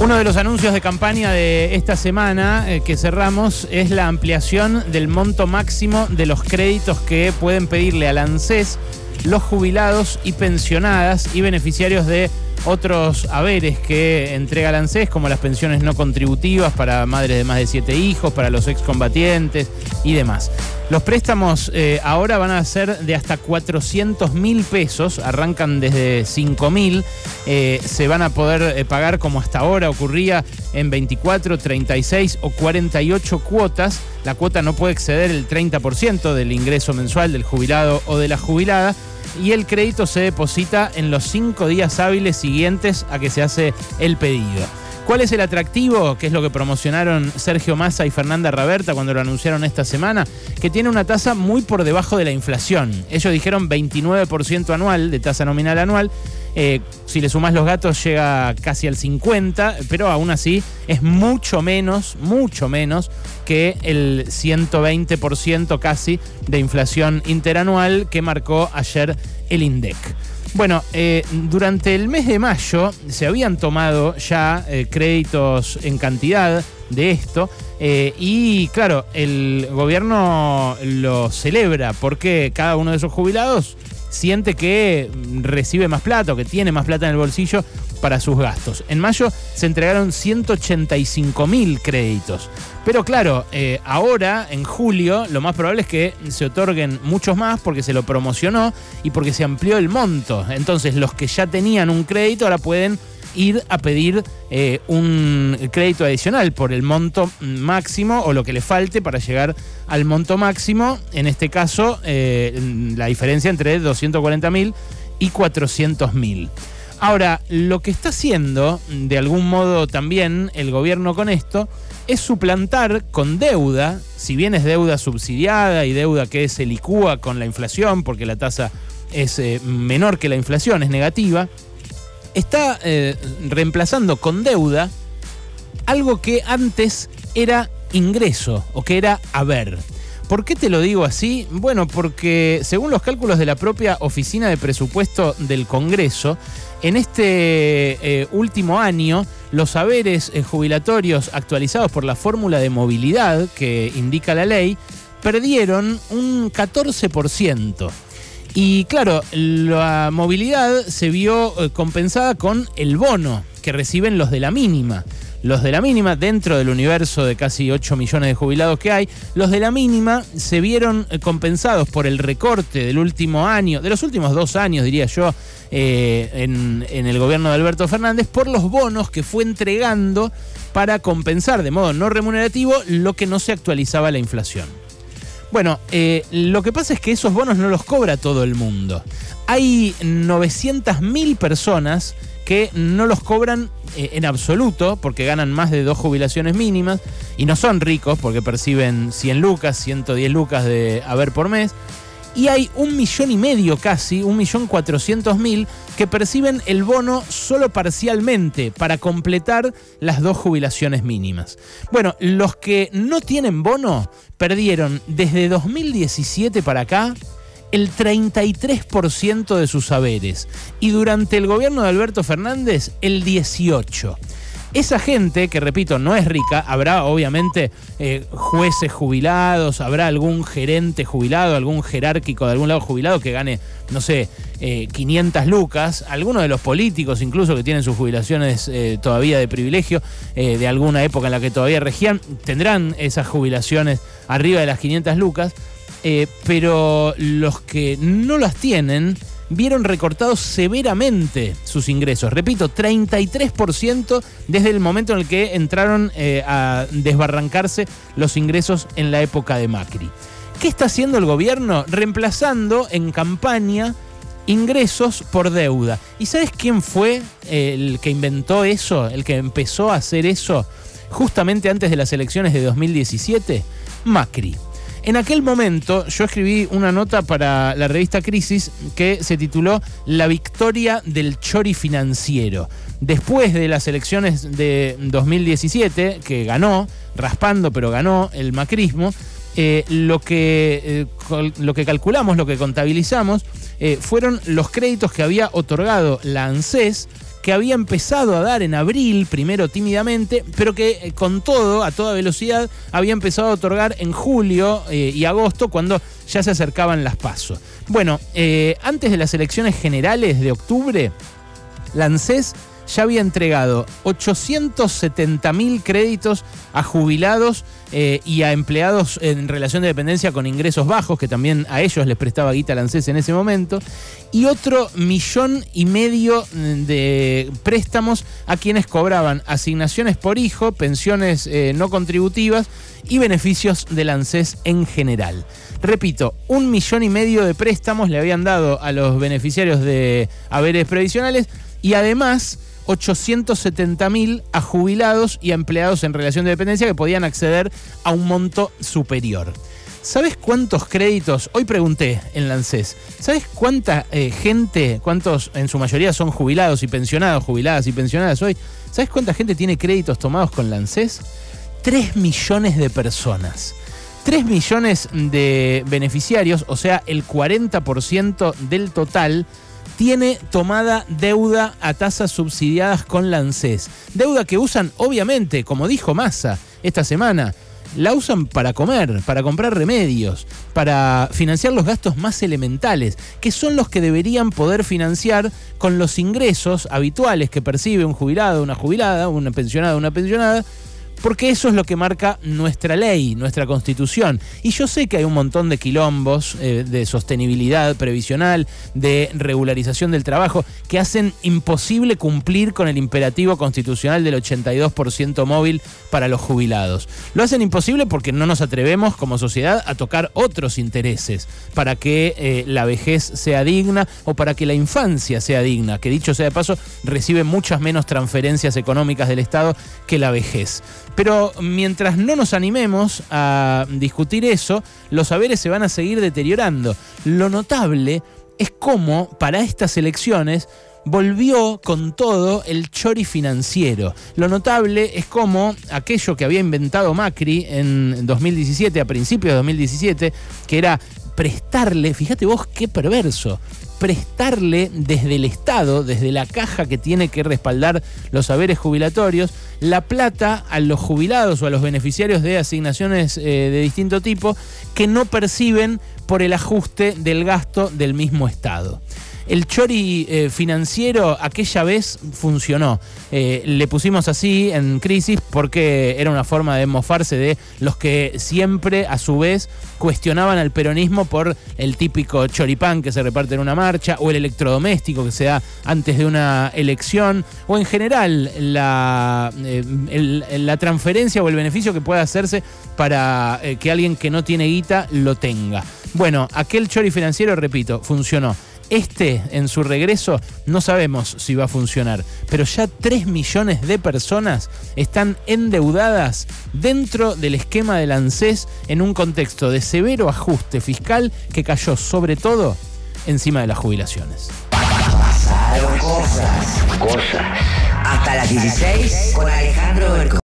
Uno de los anuncios de campaña de esta semana eh, que cerramos es la ampliación del monto máximo de los créditos que pueden pedirle al ANSES los jubilados y pensionadas y beneficiarios de otros haberes que entrega el ANSES, como las pensiones no contributivas para madres de más de siete hijos, para los excombatientes y demás. Los préstamos eh, ahora van a ser de hasta 400 mil pesos, arrancan desde 5 mil, eh, se van a poder eh, pagar como hasta ahora ocurría en 24, 36 o 48 cuotas. La cuota no puede exceder el 30% del ingreso mensual del jubilado o de la jubilada y el crédito se deposita en los cinco días hábiles siguientes a que se hace el pedido. ¿Cuál es el atractivo? Que es lo que promocionaron Sergio Massa y Fernanda Raberta cuando lo anunciaron esta semana, que tiene una tasa muy por debajo de la inflación. Ellos dijeron 29% anual de tasa nominal anual. Eh, si le sumas los gatos llega casi al 50, pero aún así es mucho menos, mucho menos que el 120% casi de inflación interanual que marcó ayer el INDEC. Bueno, eh, durante el mes de mayo se habían tomado ya eh, créditos en cantidad de esto y claro, el gobierno lo celebra porque cada uno de esos jubilados siente que recibe más plata o que tiene más plata en el bolsillo para sus gastos. En mayo se entregaron 185 mil créditos. Pero claro, eh, ahora, en julio, lo más probable es que se otorguen muchos más porque se lo promocionó y porque se amplió el monto. Entonces, los que ya tenían un crédito ahora pueden ir a pedir eh, un crédito adicional por el monto máximo o lo que le falte para llegar al monto máximo. En este caso, eh, la diferencia entre 240 mil y 400 mil. Ahora, lo que está haciendo, de algún modo también el gobierno con esto, es suplantar con deuda, si bien es deuda subsidiada y deuda que se licúa con la inflación, porque la tasa es eh, menor que la inflación, es negativa, está eh, reemplazando con deuda algo que antes era ingreso o que era haber. ¿Por qué te lo digo así? Bueno, porque según los cálculos de la propia Oficina de Presupuesto del Congreso, en este eh, último año, los haberes eh, jubilatorios actualizados por la fórmula de movilidad que indica la ley perdieron un 14%. Y claro, la movilidad se vio eh, compensada con el bono que reciben los de la mínima. Los de la mínima, dentro del universo de casi 8 millones de jubilados que hay, los de la mínima se vieron eh, compensados por el recorte del último año, de los últimos dos años, diría yo, eh, en, el gobierno de Alberto Fernández, por los bonos que fue entregando para compensar de modo no remunerativo lo que no se actualizaba la inflación. Bueno, eh, lo que pasa es que esos bonos no los cobra todo el mundo. Hay 900.000 personas que no los cobran eh, en absoluto porque ganan más de dos jubilaciones mínimas y no son ricos porque perciben 100 lucas, 110 lucas de haber por mes y hay un millón y medio casi, un millón cuatrocientos mil, que perciben el bono solo parcialmente para completar las dos jubilaciones mínimas. Bueno, los que no tienen bono perdieron desde 2017 para acá el 33% de sus saberes. Y durante el gobierno de Alberto Fernández el 18%. Esa gente, que repito, no es rica, habrá obviamente eh, jueces jubilados, habrá algún gerente jubilado, algún jerárquico de algún lado jubilado que gane, no sé, 500 eh, lucas, algunos de los políticos incluso que tienen sus jubilaciones eh, todavía de privilegio, de alguna época en la que todavía regían, tendrán esas jubilaciones arriba de las 500 lucas, pero los que no las tienen, vieron recortados severamente sus ingresos. Repito, 33% desde el momento en el que entraron eh, a desbarrancarse los ingresos en la época de Macri. ¿Qué está haciendo el gobierno? Reemplazando en campaña ingresos por deuda. ¿Y sabes quién fue el que inventó eso, el que empezó a hacer eso justamente antes de las elecciones de 2017? Macri. En aquel momento yo escribí una nota para la revista Crisis que se tituló La victoria del chori financiero. Después de las elecciones de 2017, que ganó, raspando pero ganó el macrismo, eh, lo, que, eh, lo que calculamos, lo que contabilizamos, eh, fueron los créditos que había otorgado la ANSES que había empezado a dar en abril, primero tímidamente, pero que eh, con todo, a toda velocidad, había empezado a otorgar en julio eh, y agosto, cuando ya se acercaban las pasos. Bueno, eh, antes de las elecciones generales de octubre, la ya había entregado 870 mil créditos a jubilados eh, y a empleados en relación de dependencia con ingresos bajos, que también a ellos les prestaba guita la ANSES en ese momento, y otro millón y medio de préstamos a quienes cobraban asignaciones por hijo, pensiones eh, no contributivas y beneficios del ANSES en general. Repito, un millón y medio de préstamos le habían dado a los beneficiarios de haberes previsionales y además 870 mil a jubilados y a empleados en relación de dependencia que podían acceder a un monto superior. ¿Sabes cuántos créditos? Hoy pregunté en Lancés. ¿Sabes cuánta eh, gente, cuántos en su mayoría son jubilados y pensionados, jubiladas y pensionadas hoy? ¿Sabes cuánta gente tiene créditos tomados con Lancés? 3 millones de personas. 3 millones de beneficiarios, o sea, el 40% del total tiene tomada deuda a tasas subsidiadas con la ANSES. Deuda que usan, obviamente, como dijo Massa esta semana, la usan para comer, para comprar remedios, para financiar los gastos más elementales, que son los que deberían poder financiar con los ingresos habituales que percibe un jubilado, una jubilada, una pensionada, una pensionada porque eso es lo que marca nuestra ley, nuestra constitución. Y yo sé que hay un montón de quilombos eh, de sostenibilidad previsional, de regularización del trabajo, que hacen imposible cumplir con el imperativo constitucional del 82% móvil para los jubilados. Lo hacen imposible porque no nos atrevemos como sociedad a tocar otros intereses para que eh, la vejez sea digna o para que la infancia sea digna, que dicho sea de paso, recibe muchas menos transferencias económicas del Estado que la vejez. Pero mientras no nos animemos a discutir eso, los saberes se van a seguir deteriorando. Lo notable es cómo para estas elecciones volvió con todo el chori financiero. Lo notable es cómo aquello que había inventado Macri en 2017, a principios de 2017, que era prestarle, fíjate vos qué perverso, prestarle desde el Estado, desde la caja que tiene que respaldar los saberes jubilatorios, la plata a los jubilados o a los beneficiarios de asignaciones eh, de distinto tipo que no perciben por el ajuste del gasto del mismo Estado. El chori eh, financiero aquella vez funcionó. Eh, le pusimos así en crisis porque era una forma de mofarse de los que siempre, a su vez, cuestionaban al peronismo por el típico choripán que se reparte en una marcha, o el electrodoméstico que se da antes de una elección, o en general la, eh, la transferencia o el beneficio que pueda hacerse para que alguien que no tiene guita lo tenga. Bueno, aquel chori financiero, repito, funcionó. Este, en su regreso, no sabemos si va a funcionar, pero ya 3 millones de personas están endeudadas dentro del esquema del ANSES en un contexto de severo ajuste fiscal que cayó sobre todo encima de las jubilaciones. Pasaron cosas, cosas. Hasta las 16 con Alejandro